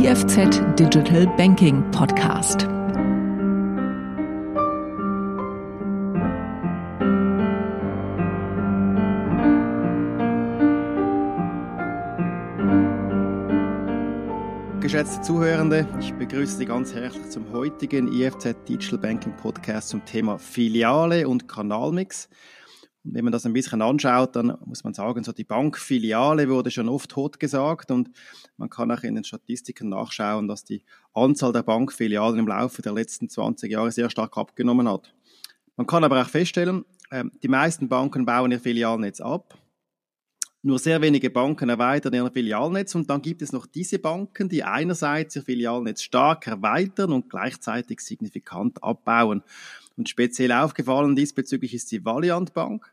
IFZ Digital Banking Podcast. Geschätzte Zuhörende, ich begrüße Sie ganz herzlich zum heutigen IFZ Digital Banking Podcast zum Thema Filiale und Kanalmix. Und wenn man das ein bisschen anschaut, dann muss man sagen, so die Bankfiliale wurde schon oft totgesagt und man kann auch in den Statistiken nachschauen, dass die Anzahl der Bankfilialen im Laufe der letzten 20 Jahre sehr stark abgenommen hat. Man kann aber auch feststellen, ähm, die meisten Banken bauen ihr Filialnetz ab. Nur sehr wenige Banken erweitern ihr Filialnetz und dann gibt es noch diese Banken, die einerseits ihr Filialnetz stark erweitern und gleichzeitig signifikant abbauen. Und speziell aufgefallen diesbezüglich ist die Valiant Bank.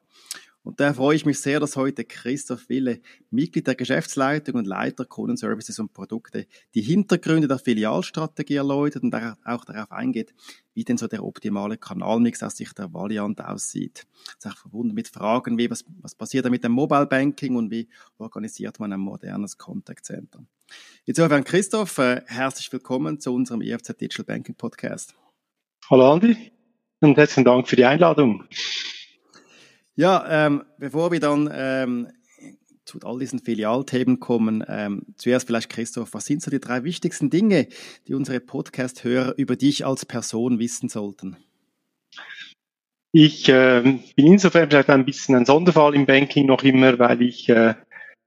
Und da freue ich mich sehr, dass heute Christoph Wille, Mitglied der Geschäftsleitung und Leiter Kundenservices und Produkte, die Hintergründe der Filialstrategie erläutert und auch darauf eingeht, wie denn so der optimale Kanalmix aus Sicht der Valiant aussieht. Das ist auch verbunden mit Fragen wie, was, was passiert da mit dem Mobile Banking und wie organisiert man ein modernes Contact Center. Insofern, Christoph, äh, herzlich willkommen zu unserem EFZ Digital Banking Podcast. Hallo Andi und herzlichen Dank für die Einladung. Ja, ähm, bevor wir dann ähm, zu all diesen Filialthemen kommen, ähm, zuerst vielleicht Christoph, was sind so die drei wichtigsten Dinge, die unsere Podcast-Hörer über dich als Person wissen sollten? Ich äh, bin insofern vielleicht ein bisschen ein Sonderfall im Banking noch immer, weil ich äh,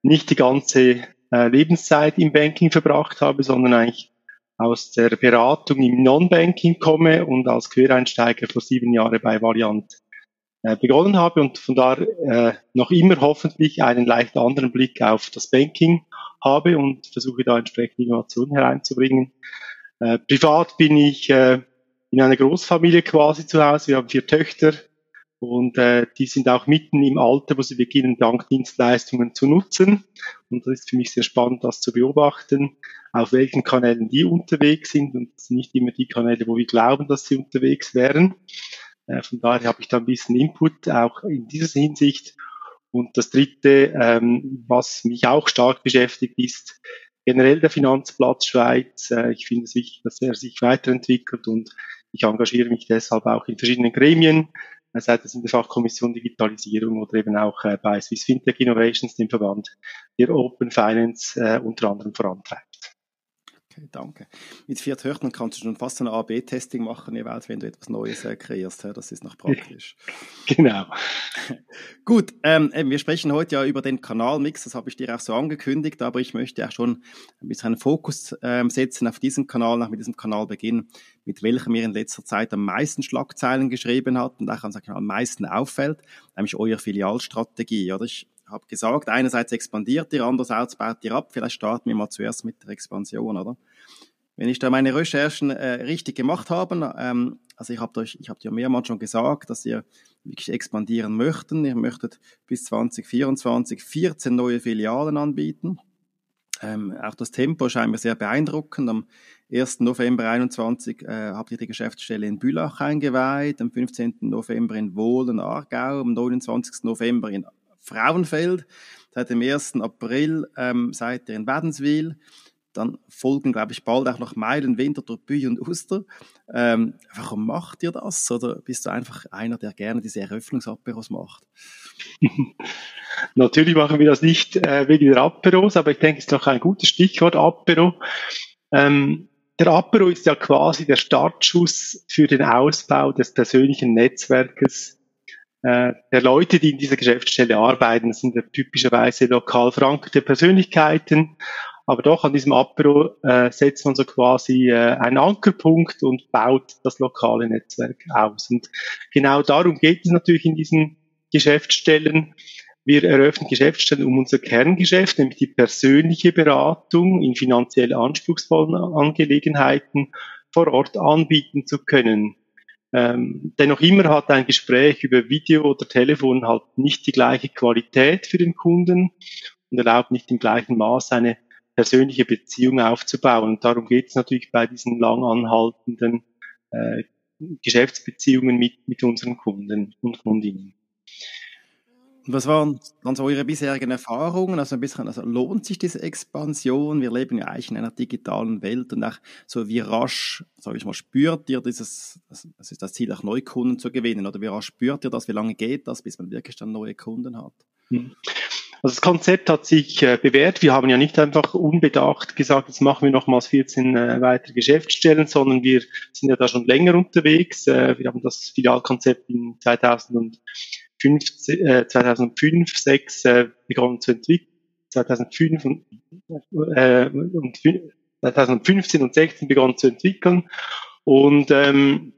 nicht die ganze äh, Lebenszeit im Banking verbracht habe, sondern eigentlich aus der Beratung im Non-Banking komme und als Quereinsteiger vor sieben Jahren bei Variant begonnen habe und von da äh, noch immer hoffentlich einen leicht anderen Blick auf das Banking habe und versuche da entsprechende Innovationen hereinzubringen. Äh, privat bin ich äh, in einer Großfamilie quasi zu Hause. Wir haben vier Töchter und äh, die sind auch mitten im Alter, wo sie beginnen, Bankdienstleistungen zu nutzen. Und das ist für mich sehr spannend, das zu beobachten, auf welchen Kanälen die unterwegs sind und nicht immer die Kanäle, wo wir glauben, dass sie unterwegs wären. Äh, von daher habe ich da ein bisschen Input auch in dieser Hinsicht. Und das Dritte, ähm, was mich auch stark beschäftigt, ist generell der Finanzplatz Schweiz. Äh, ich finde es wichtig, dass er sich weiterentwickelt und ich engagiere mich deshalb auch in verschiedenen Gremien, sei es in der Fachkommission Digitalisierung oder eben auch äh, bei Swiss Fintech Innovations, dem Verband, der Open Finance unter anderem vorantreibt. Danke. Mit vier Töchtern kannst du schon fast ein A-B-Testing machen, jeweils, wenn du etwas Neues äh, kreierst. Das ist noch praktisch. genau. Gut, ähm, wir sprechen heute ja über den Kanalmix, das habe ich dir auch so angekündigt, aber ich möchte auch schon ein bisschen einen Fokus ähm, setzen auf diesen Kanal, nach mit diesem Kanal beginnen, mit welchem ihr in letzter Zeit am meisten Schlagzeilen geschrieben habt und auch am meisten auffällt, nämlich eure Filialstrategie. Oder ich habe gesagt, einerseits expandiert ihr, andererseits baut ihr ab. Vielleicht starten wir mal zuerst mit der Expansion, oder? Wenn ich da meine Recherchen äh, richtig gemacht habe, ähm, also ich habe ich habe dir mehrmals schon gesagt, dass ihr wirklich expandieren möchten. Ihr möchtet bis 2024 14 neue Filialen anbieten. Ähm, auch das Tempo scheint mir sehr beeindruckend. Am 1. November 2021 äh, habt ihr die Geschäftsstelle in Bülach eingeweiht, am 15. November in Wohlen, Aargau, am 29. November in Frauenfeld. Seit dem 1. April ähm, seid ihr in Wädenswil. Dann folgen, glaube ich, bald auch noch Meilen, Winterthur, Büy und Uster. Ähm, warum macht ihr das? Oder bist du einfach einer, der gerne diese Eröffnungsapperos macht? Natürlich machen wir das nicht äh, wegen der Aperos, aber ich denke, es ist doch ein gutes Stichwort Apero. Ähm, der Apero ist ja quasi der Startschuss für den Ausbau des persönlichen Netzwerkes äh, der Leute, die in dieser Geschäftsstelle arbeiten, sind typischerweise lokal verankerte Persönlichkeiten, aber doch an diesem Apero äh, setzt man so quasi äh, einen Ankerpunkt und baut das lokale Netzwerk aus. Und genau darum geht es natürlich in diesen Geschäftsstellen. Wir eröffnen Geschäftsstellen, um unser Kerngeschäft, nämlich die persönliche Beratung in finanziell anspruchsvollen Angelegenheiten vor Ort anbieten zu können. Ähm, dennoch immer hat ein Gespräch über Video oder Telefon halt nicht die gleiche Qualität für den Kunden und erlaubt nicht im gleichen Maß eine persönliche Beziehung aufzubauen. Und darum geht es natürlich bei diesen lang anhaltenden äh, Geschäftsbeziehungen mit, mit unseren Kunden und Kundinnen. Was waren dann so eure bisherigen Erfahrungen? Also ein bisschen, also lohnt sich diese Expansion? Wir leben ja eigentlich in einer digitalen Welt und auch so wie rasch, sage ich mal, spürt ihr dieses, das ist das Ziel, auch Neukunden zu gewinnen oder wie rasch spürt ihr das? Wie lange geht das, bis man wirklich dann neue Kunden hat? Hm. Also das Konzept hat sich äh, bewährt. Wir haben ja nicht einfach unbedacht gesagt, jetzt machen wir nochmals 14 äh, weitere Geschäftsstellen, sondern wir sind ja da schon länger unterwegs. Äh, wir haben das Filialkonzept in 2005, äh, 2005 6 äh, begonnen zu entwickeln. 2005 und, äh, und 2015 und 16 begonnen zu entwickeln. Und ähm,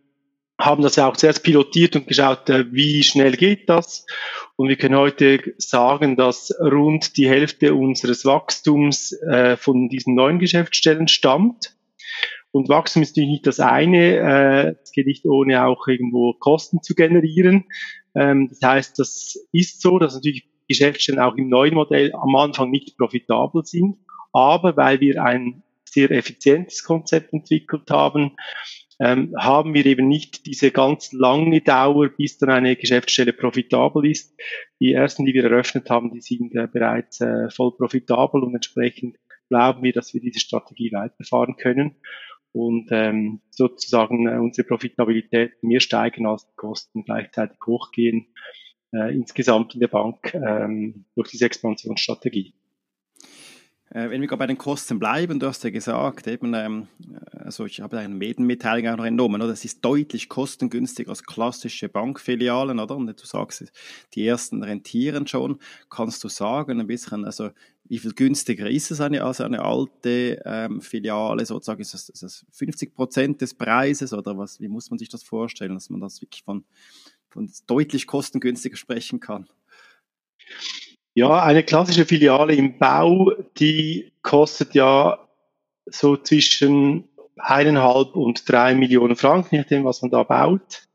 haben das ja auch zuerst pilotiert und geschaut, äh, wie schnell geht das. Und wir können heute sagen, dass rund die Hälfte unseres Wachstums äh, von diesen neuen Geschäftsstellen stammt. Und Wachstum ist natürlich nicht das eine, äh, es geht nicht ohne auch irgendwo Kosten zu generieren. Ähm, das heißt, das ist so, dass natürlich Geschäftsstellen auch im neuen Modell am Anfang nicht profitabel sind. Aber weil wir ein sehr effizientes Konzept entwickelt haben, ähm, haben wir eben nicht diese ganz lange Dauer, bis dann eine Geschäftsstelle profitabel ist. Die ersten, die wir eröffnet haben, die sind äh, bereits äh, voll profitabel und entsprechend glauben wir, dass wir diese Strategie weiterfahren können und ähm, sozusagen äh, unsere Profitabilität mehr steigen als die Kosten gleichzeitig hochgehen äh, insgesamt in der Bank ähm, durch diese Expansionsstrategie. Äh, wenn wir gerade bei den Kosten bleiben, du hast ja gesagt, eben, ähm, also ich habe eine Medienmitteilung auch noch entnommen, oder? Das ist deutlich kostengünstiger als klassische Bankfilialen, oder? Und du sagst, die ersten rentieren schon. Kannst du sagen, ein bisschen, also wie viel günstiger ist es eine, als eine alte ähm, Filiale? Sozusagen ist das, ist das 50 Prozent des Preises oder was? Wie muss man sich das vorstellen, dass man das wirklich von, von deutlich kostengünstiger sprechen kann? Ja, eine klassische Filiale im Bau, die kostet ja so zwischen eineinhalb und drei Millionen Franken, je nachdem, was man da baut.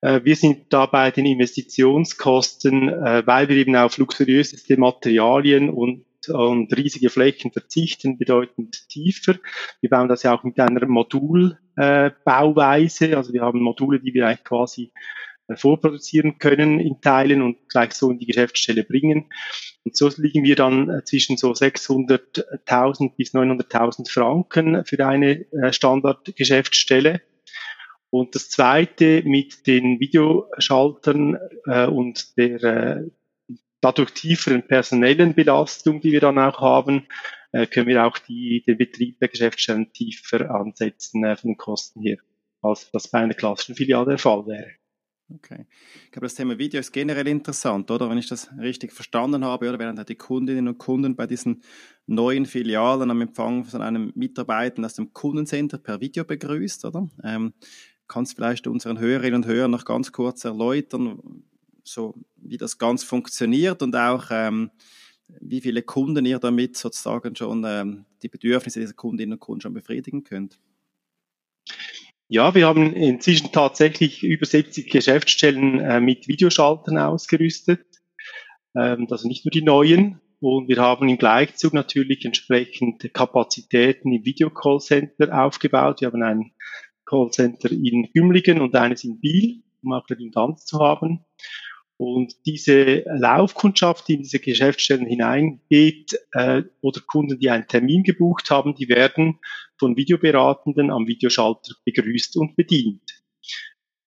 Äh, wir sind da bei den Investitionskosten, äh, weil wir eben auf luxuriöseste Materialien und, und riesige Flächen verzichten, bedeutend tiefer. Wir bauen das ja auch mit einer Modulbauweise. Also wir haben Module, die wir eigentlich quasi äh, vorproduzieren können in Teilen und gleich so in die Geschäftsstelle bringen. Und so liegen wir dann äh, zwischen so 600.000 bis 900.000 Franken für eine äh, Standardgeschäftsstelle. Und das zweite mit den Videoschaltern äh, und der äh, dadurch tieferen personellen Belastung, die wir dann auch haben, äh, können wir auch die, den Betrieb der Geschäftsstellen tiefer ansetzen äh, von den Kosten her, als das bei einer klassischen Filiale der Fall wäre. Okay. Ich glaube, das Thema Video ist generell interessant, oder? Wenn ich das richtig verstanden habe, oder werden halt die Kundinnen und Kunden bei diesen neuen Filialen am Empfang von einem Mitarbeiter aus dem Kundencenter per Video begrüßt, oder? Ähm, kannst du vielleicht unseren Hörerinnen und Hörern noch ganz kurz erläutern, so wie das ganz funktioniert und auch ähm, wie viele Kunden ihr damit sozusagen schon ähm, die Bedürfnisse dieser Kundinnen und Kunden schon befriedigen könnt? Ja, wir haben inzwischen tatsächlich über 70 Geschäftsstellen äh, mit Videoschaltern ausgerüstet. Ähm, also nicht nur die neuen. Und wir haben im Gleichzug natürlich entsprechend Kapazitäten im Videocallcenter aufgebaut. Wir haben ein Callcenter in Gümligen und eines in Biel, um auch Redundanz zu haben. Und diese Laufkundschaft, die in diese Geschäftsstellen hineingeht, äh, oder Kunden, die einen Termin gebucht haben, die werden von Videoberatenden am Videoschalter begrüßt und bedient.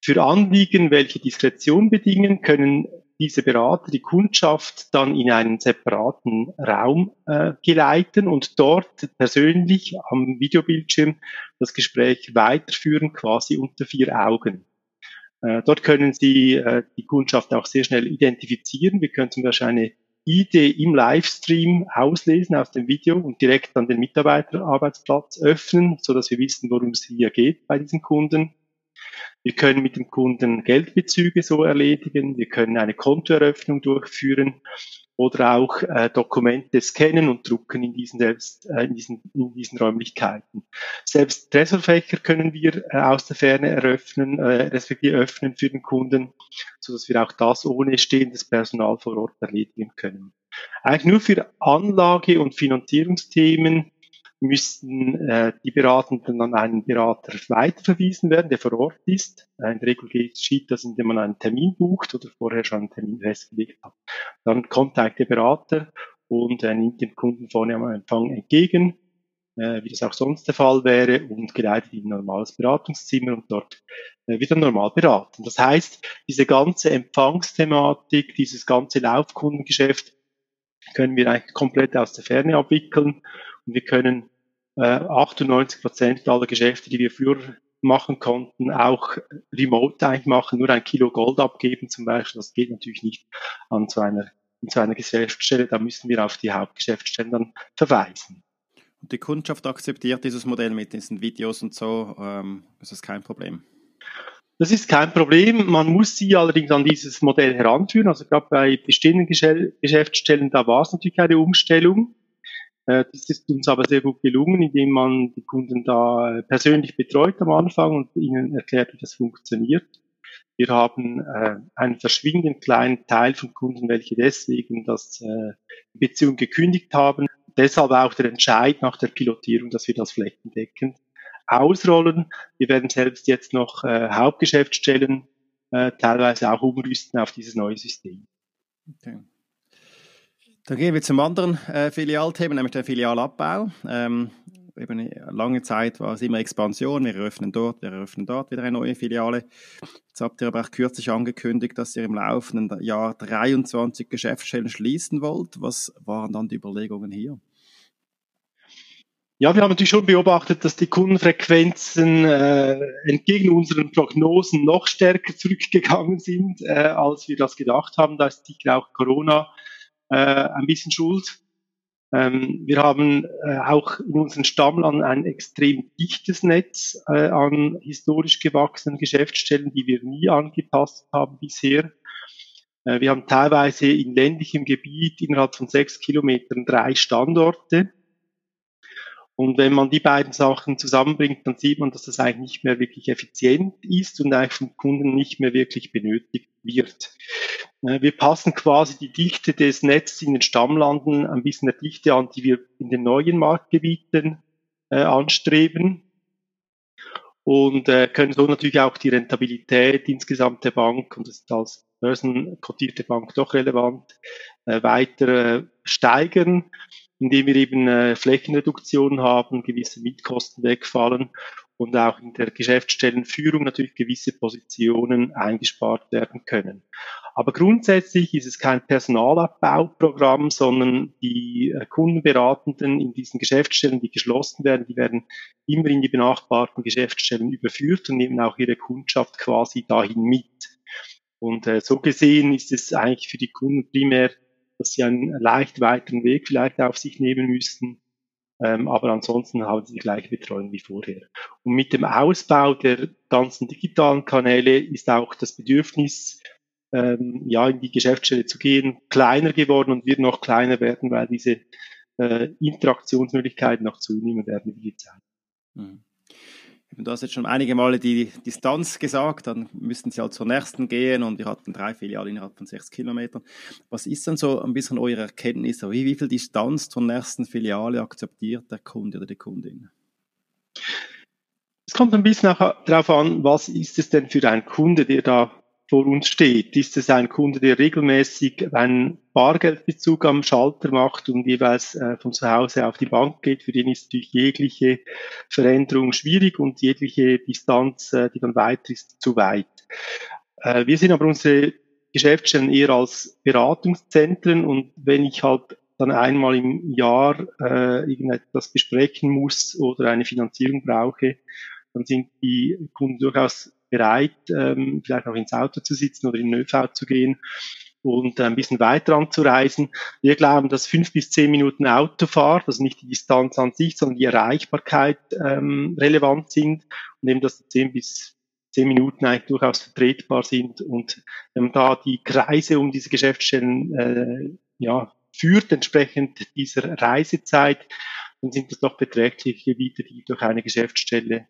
Für Anliegen, welche Diskretion bedingen, können diese Berater die Kundschaft dann in einen separaten Raum äh, geleiten und dort persönlich am Videobildschirm das Gespräch weiterführen, quasi unter vier Augen. Äh, dort können Sie äh, die Kundschaft auch sehr schnell identifizieren. Wir können zum Beispiel eine Idee im Livestream auslesen aus dem Video und direkt an den Mitarbeiterarbeitsplatz öffnen, so dass wir wissen, worum es hier geht bei diesen Kunden. Wir können mit dem Kunden Geldbezüge so erledigen. Wir können eine Kontoeröffnung durchführen oder auch äh, Dokumente scannen und drucken in diesen, selbst, äh, in diesen, in diesen Räumlichkeiten. Selbst Tresorfächer können wir äh, aus der Ferne eröffnen, äh, respektive öffnen für den Kunden, so dass wir auch das ohne stehendes Personal vor Ort erledigen können. Eigentlich nur für Anlage- und Finanzierungsthemen müssten äh, die Beratenden an einen Berater weiterverwiesen werden, der vor Ort ist. Äh, in der Regel geschieht das, indem man einen Termin bucht oder vorher schon einen Termin festgelegt hat. Dann kommt eigentlich der Berater und äh, nimmt dem Kunden vorne am Empfang entgegen, äh, wie das auch sonst der Fall wäre, und geleitet in ein normales Beratungszimmer und dort äh, wieder normal beraten. Das heißt, diese ganze Empfangsthematik, dieses ganze Laufkundengeschäft können wir eigentlich komplett aus der Ferne abwickeln und wir können äh, 98 Prozent aller Geschäfte, die wir früher machen konnten, auch remote eigentlich machen, nur ein Kilo Gold abgeben zum Beispiel. Das geht natürlich nicht an so einer, so einer Geschäftsstelle. Da müssen wir auf die Hauptgeschäftsstellen dann verweisen. Und die Kundschaft akzeptiert dieses Modell mit diesen Videos und so, ähm, das ist kein Problem. Das ist kein Problem. Man muss sie allerdings an dieses Modell heranführen. Also gerade bei bestehenden Geschäftsstellen, da war es natürlich eine Umstellung. Äh, das ist uns aber sehr gut gelungen, indem man die Kunden da persönlich betreut am Anfang und ihnen erklärt, wie das funktioniert. Wir haben äh, einen verschwindend kleinen Teil von Kunden, welche deswegen das äh, Beziehung gekündigt haben. Deshalb auch der Entscheid nach der Pilotierung, dass wir das flächendeckend ausrollen. Wir werden selbst jetzt noch äh, Hauptgeschäftsstellen äh, teilweise auch umrüsten auf dieses neue System. Okay. Dann gehen wir zum anderen äh, Filialthema, nämlich der Filialabbau. Ähm, eben lange Zeit war es immer Expansion. Wir eröffnen dort, wir eröffnen dort wieder eine neue Filiale. Jetzt habt ihr aber auch kürzlich angekündigt, dass ihr im laufenden Jahr 23 Geschäftsstellen schließen wollt. Was waren dann die Überlegungen hier? Ja, wir haben natürlich schon beobachtet, dass die Kundenfrequenzen äh, entgegen unseren Prognosen noch stärker zurückgegangen sind, äh, als wir das gedacht haben. Da ist sicher auch Corona äh, ein bisschen schuld. Ähm, wir haben äh, auch in unseren Stammland ein extrem dichtes Netz äh, an historisch gewachsenen Geschäftsstellen, die wir nie angepasst haben bisher. Äh, wir haben teilweise in ländlichem Gebiet innerhalb von sechs Kilometern drei Standorte. Und wenn man die beiden Sachen zusammenbringt, dann sieht man, dass das eigentlich nicht mehr wirklich effizient ist und eigentlich vom Kunden nicht mehr wirklich benötigt wird. Wir passen quasi die Dichte des Netzes in den Stammlanden ein bisschen der Dichte an, die wir in den neuen Marktgebieten äh, anstreben und äh, können so natürlich auch die Rentabilität insgesamt der Bank, und das ist als börsenkotierte Bank doch relevant, äh, weiter äh, steigern indem wir eben äh, Flächenreduktion haben, gewisse Mietkosten wegfallen und auch in der Geschäftsstellenführung natürlich gewisse Positionen eingespart werden können. Aber grundsätzlich ist es kein Personalabbauprogramm, sondern die äh, Kundenberatenden in diesen Geschäftsstellen, die geschlossen werden, die werden immer in die benachbarten Geschäftsstellen überführt und nehmen auch ihre Kundschaft quasi dahin mit. Und äh, so gesehen ist es eigentlich für die Kunden primär dass sie einen leicht weiteren Weg vielleicht auf sich nehmen müssten. Ähm, aber ansonsten haben sie die gleiche Betreuung wie vorher. Und mit dem Ausbau der ganzen digitalen Kanäle ist auch das Bedürfnis, ähm, ja, in die Geschäftsstelle zu gehen, kleiner geworden und wird noch kleiner werden, weil diese äh, Interaktionsmöglichkeiten noch zunehmen werden über die Zeit. Mhm. Du hast jetzt schon einige Male die Distanz gesagt, dann müssten Sie halt zur nächsten gehen und wir hatten drei Filialen innerhalb von sechs Kilometern. Was ist denn so ein bisschen eure Erkenntnis? Wie, wie viel Distanz zur nächsten Filiale akzeptiert der Kunde oder die Kundin? Es kommt ein bisschen darauf an, was ist es denn für ein Kunde, der da vor uns steht. Ist es ein Kunde, der regelmäßig einen Bargeldbezug am Schalter macht und jeweils äh, von zu Hause auf die Bank geht? Für den ist natürlich jegliche Veränderung schwierig und jegliche Distanz, äh, die dann weiter ist, zu weit. Äh, wir sind aber unsere Geschäftsstellen eher als Beratungszentren und wenn ich halt dann einmal im Jahr äh, irgendetwas besprechen muss oder eine Finanzierung brauche, dann sind die Kunden durchaus bereit, ähm, vielleicht auch ins Auto zu sitzen oder in den ÖV zu gehen und ein bisschen weiter anzureisen. Wir glauben, dass fünf bis zehn Minuten Autofahrt, also nicht die Distanz an sich, sondern die Erreichbarkeit ähm, relevant sind und eben, dass zehn bis zehn Minuten eigentlich durchaus vertretbar sind und man da die Kreise um diese Geschäftsstellen äh, ja, führt, entsprechend dieser Reisezeit, dann sind das doch beträchtliche Gebiete, die durch eine Geschäftsstelle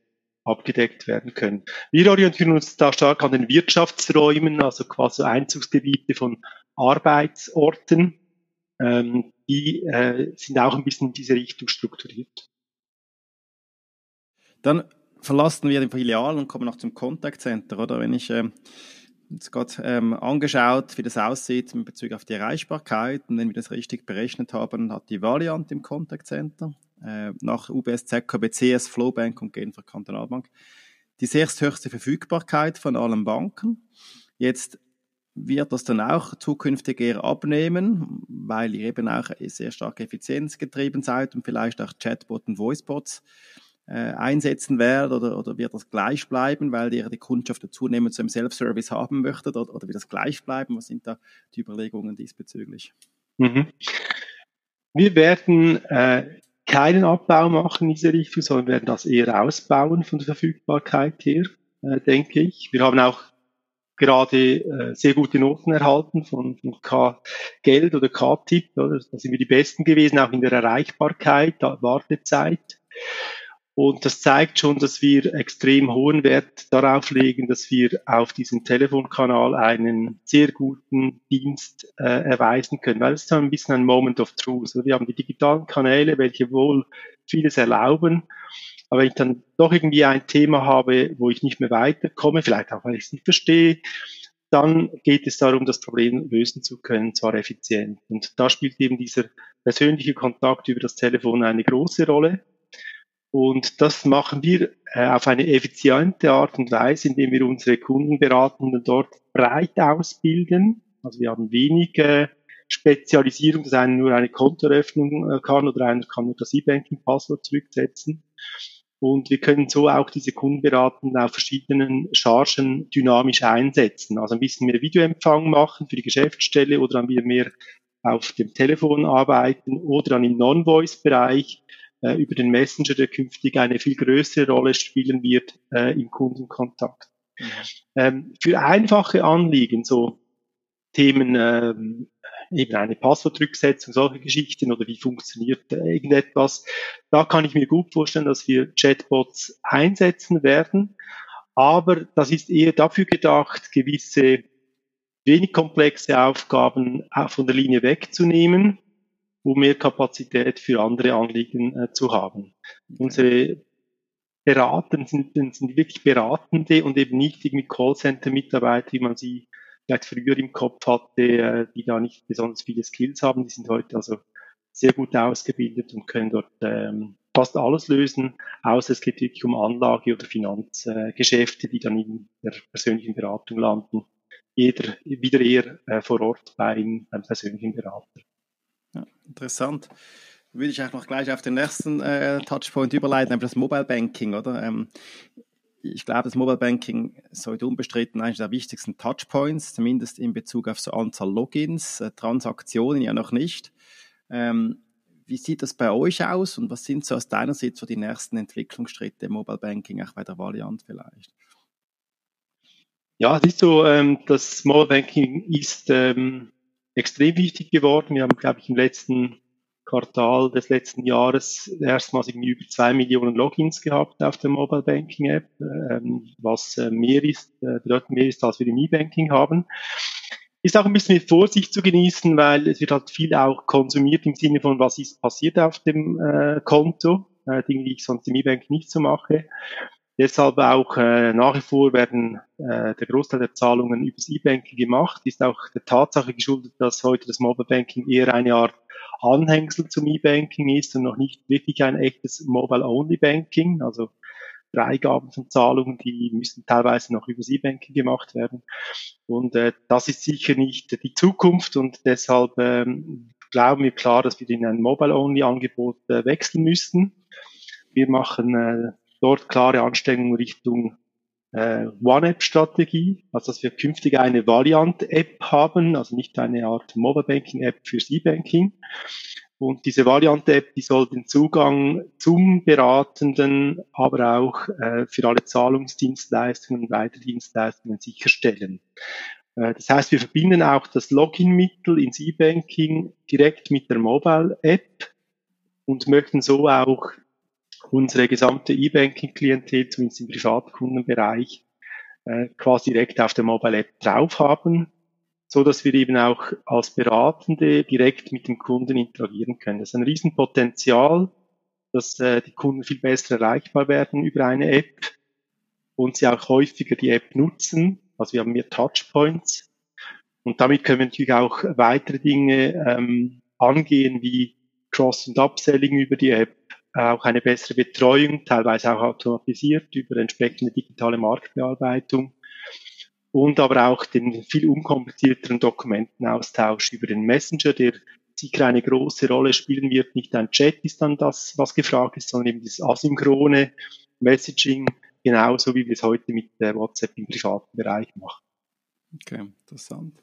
abgedeckt werden können. Wir orientieren uns da stark an den Wirtschaftsräumen, also quasi Einzugsgebiete von Arbeitsorten. Ähm, die äh, sind auch ein bisschen in diese Richtung strukturiert. Dann verlassen wir den Filial und kommen noch zum Contact Center, oder? Wenn ich äh, gerade ähm, angeschaut, wie das aussieht in Bezug auf die Erreichbarkeit und wenn wir das richtig berechnet haben, hat die Valiant im Contact Center äh, nach UBS, ZKB, CS, Flowbank und Genfer Kantonalbank die sechsthöchste Verfügbarkeit von allen Banken. Jetzt wird das dann auch zukünftig eher abnehmen, weil ihr eben auch sehr stark effizienzgetrieben seid und vielleicht auch Chatbot und Voicebots äh, einsetzen werdet oder, oder wird das gleich bleiben, weil ihr die Kundschaft zunehmend zu einem Self-Service haben möchtet oder, oder wird das gleich bleiben? Was sind da die Überlegungen diesbezüglich? Mhm. Wir werden äh, keinen Abbau machen in diese Richtung, sondern werden das eher ausbauen von der Verfügbarkeit her, äh, denke ich. Wir haben auch gerade äh, sehr gute Noten erhalten von, von K-Geld oder K-Tipp. Da sind wir die Besten gewesen, auch in der Erreichbarkeit, Wartezeit. Und das zeigt schon, dass wir extrem hohen Wert darauf legen, dass wir auf diesem Telefonkanal einen sehr guten Dienst äh, erweisen können, weil es ist ein bisschen ein Moment of Truth. Also wir haben die digitalen Kanäle, welche wohl vieles erlauben, aber wenn ich dann doch irgendwie ein Thema habe, wo ich nicht mehr weiterkomme, vielleicht auch, weil ich es nicht verstehe, dann geht es darum, das Problem lösen zu können, zwar effizient. Und da spielt eben dieser persönliche Kontakt über das Telefon eine große Rolle. Und das machen wir äh, auf eine effiziente Art und Weise, indem wir unsere Kundenberatenden dort breit ausbilden. Also wir haben wenige Spezialisierung, dass einer nur eine Kontoeröffnung äh, kann oder einer kann nur das E-Banking-Passwort zurücksetzen. Und wir können so auch diese Kundenberatenden auf verschiedenen Chargen dynamisch einsetzen. Also ein bisschen mehr Videoempfang machen für die Geschäftsstelle oder dann wieder mehr auf dem Telefon arbeiten oder dann im Non-Voice-Bereich äh, über den Messenger, der künftig eine viel größere Rolle spielen wird äh, im Kundenkontakt. Mhm. Ähm, für einfache Anliegen, so Themen ähm, eben eine Passwortrücksetzung, solche Geschichten oder wie funktioniert äh, irgendetwas, da kann ich mir gut vorstellen, dass wir Chatbots einsetzen werden. Aber das ist eher dafür gedacht, gewisse wenig komplexe Aufgaben von der Linie wegzunehmen um mehr Kapazität für andere Anliegen äh, zu haben. Unsere Berater sind, sind wirklich Beratende und eben nicht irgendwie Callcenter-Mitarbeiter, wie man sie vielleicht früher im Kopf hatte, äh, die da nicht besonders viele Skills haben. Die sind heute also sehr gut ausgebildet und können dort ähm, fast alles lösen, außer es geht wirklich um Anlage- oder Finanzgeschäfte, äh, die dann in der persönlichen Beratung landen. Jeder wieder eher äh, vor Ort beim, beim persönlichen Berater. Interessant. Würde ich auch noch gleich auf den nächsten äh, Touchpoint überleiten, nämlich das Mobile Banking, oder? Ähm, ich glaube, das Mobile Banking sollte unbestritten eines der wichtigsten Touchpoints, zumindest in Bezug auf so Anzahl Logins, äh, Transaktionen ja noch nicht. Ähm, wie sieht das bei euch aus und was sind so aus deiner Sicht so die nächsten Entwicklungsschritte im Mobile Banking, auch bei der Variant vielleicht? Ja, ist so, ähm, das Mobile Banking ist ähm, extrem wichtig geworden. Wir haben, glaube ich, im letzten Quartal des letzten Jahres erstmals irgendwie über zwei Millionen Logins gehabt auf der Mobile Banking App, ähm, was äh, mehr ist, äh, bedeutend mehr ist, als wir im E-Banking haben. Ist auch ein bisschen mit Vorsicht zu genießen, weil es wird halt viel auch konsumiert im Sinne von, was ist passiert auf dem äh, Konto, Dinge, die ich sonst im E-Banking nicht so mache. Deshalb auch äh, nach wie vor werden äh, der Großteil der Zahlungen übers E-Banking gemacht. Ist auch der Tatsache geschuldet, dass heute das Mobile Banking eher eine Art Anhängsel zum E-Banking ist und noch nicht wirklich ein echtes Mobile-Only-Banking. Also Freigaben von Zahlungen, die müssen teilweise noch übers E-Banking gemacht werden. Und äh, das ist sicher nicht die Zukunft und deshalb ähm, glauben wir klar, dass wir in ein Mobile-Only-Angebot äh, wechseln müssten. Wir machen äh, dort klare Anstrengungen Richtung äh, One-App-Strategie, also dass wir künftig eine Variant-App haben, also nicht eine Art Mobile Banking-App für E-Banking. Und diese Variante-App, die soll den Zugang zum Beratenden, aber auch äh, für alle Zahlungsdienstleistungen und Weiterdienstleistungen sicherstellen. Äh, das heißt, wir verbinden auch das Login-Mittel ins E-Banking direkt mit der Mobile-App und möchten so auch unsere gesamte E-Banking-Klientel, zumindest im Privatkundenbereich, äh, quasi direkt auf der Mobile App drauf haben, so dass wir eben auch als Beratende direkt mit dem Kunden interagieren können. Das ist ein Riesenpotenzial, dass äh, die Kunden viel besser erreichbar werden über eine App und sie auch häufiger die App nutzen. Also wir haben mehr Touchpoints. Und damit können wir natürlich auch weitere Dinge ähm, angehen, wie Cross- und Upselling über die App, auch eine bessere Betreuung, teilweise auch automatisiert über entsprechende digitale Marktbearbeitung und aber auch den viel unkomplizierteren Dokumentenaustausch über den Messenger, der sicher eine große Rolle spielen wird. Nicht ein Chat ist dann das, was gefragt ist, sondern eben dieses asynchrone Messaging, genauso wie wir es heute mit der WhatsApp im privaten Bereich machen. Okay, interessant.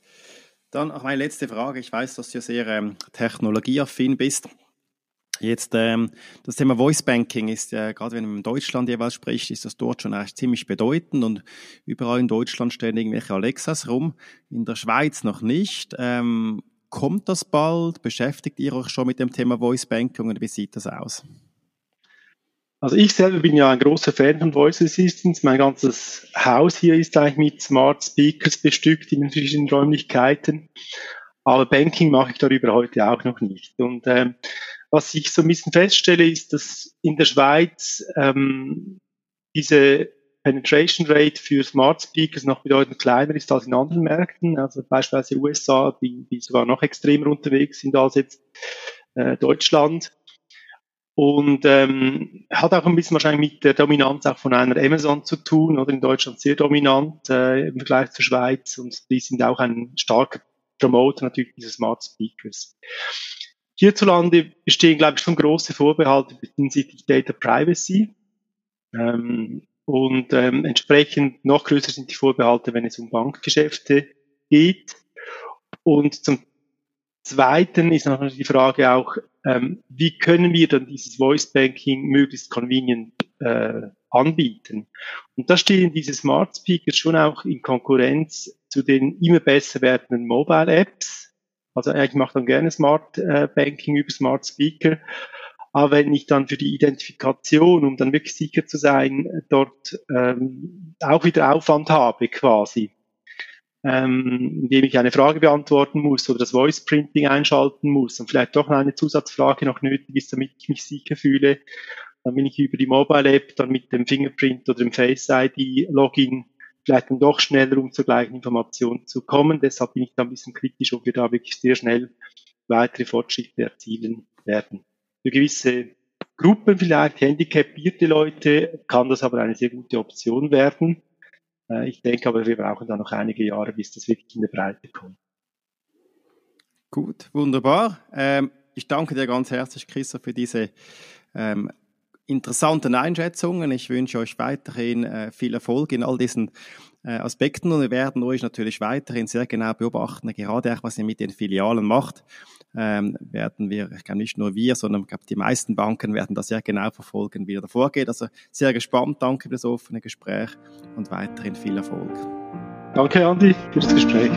Dann auch meine letzte Frage. Ich weiß, dass du sehr ähm, technologieaffin bist. Jetzt ähm, das Thema Voice Banking ist ja, gerade wenn man in Deutschland jeweils spricht, ist das dort schon eigentlich ziemlich bedeutend und überall in Deutschland stehen irgendwelche Alexas rum, in der Schweiz noch nicht. Ähm, kommt das bald? Beschäftigt ihr euch schon mit dem Thema Voice Banking und wie sieht das aus? Also ich selber bin ja ein großer Fan von Voice Assistants. Mein ganzes Haus hier ist eigentlich mit Smart Speakers bestückt in den verschiedenen Räumlichkeiten. Aber Banking mache ich darüber heute auch noch nicht. Und ähm, was ich so ein bisschen feststelle, ist, dass in der Schweiz ähm, diese Penetration Rate für Smart Speakers noch bedeutend kleiner ist als in anderen Märkten, also beispielsweise USA, die, die sogar noch extremer unterwegs sind als jetzt äh, Deutschland. Und ähm, hat auch ein bisschen wahrscheinlich mit der Dominanz auch von einer Amazon zu tun, oder in Deutschland sehr dominant äh, im Vergleich zur Schweiz. Und die sind auch ein starker Promoter natürlich dieser Smart Speakers. Hierzulande bestehen, glaube ich, schon große Vorbehalte hinsichtlich Data Privacy. Ähm, und ähm, entsprechend noch größer sind die Vorbehalte, wenn es um Bankgeschäfte geht. Und zum Zweiten ist natürlich die Frage auch, ähm, wie können wir dann dieses Voice Banking möglichst convenient äh, anbieten? Und da stehen diese Smart Speakers schon auch in Konkurrenz zu den immer besser werdenden Mobile Apps also ich mache dann gerne Smart äh, Banking über Smart Speaker. Aber wenn ich dann für die Identifikation, um dann wirklich sicher zu sein, dort ähm, auch wieder Aufwand habe quasi, ähm, indem ich eine Frage beantworten muss oder das Voice Printing einschalten muss und vielleicht doch eine Zusatzfrage noch nötig ist, damit ich mich sicher fühle, dann bin ich über die Mobile App dann mit dem Fingerprint oder dem Face ID Login vielleicht dann doch schneller, um zur gleichen Information zu kommen. Deshalb bin ich da ein bisschen kritisch, ob wir da wirklich sehr schnell weitere Fortschritte erzielen werden. Für gewisse Gruppen vielleicht, handicapierte Leute, kann das aber eine sehr gute Option werden. Äh, ich denke aber, wir brauchen da noch einige Jahre, bis das wirklich in der Breite kommt. Gut, wunderbar. Ähm, ich danke dir ganz herzlich, Christoph, für diese ähm, interessanten Einschätzungen. Ich wünsche euch weiterhin äh, viel Erfolg in all diesen äh, Aspekten und wir werden euch natürlich weiterhin sehr genau beobachten, gerade auch was ihr mit den Filialen macht. Ähm, werden wir, ich glaube nicht nur wir, sondern ich glaube, die meisten Banken werden das sehr genau verfolgen, wie da vorgeht. Also sehr gespannt. Danke für das offene Gespräch und weiterhin viel Erfolg. Danke, Andi, für das Gespräch.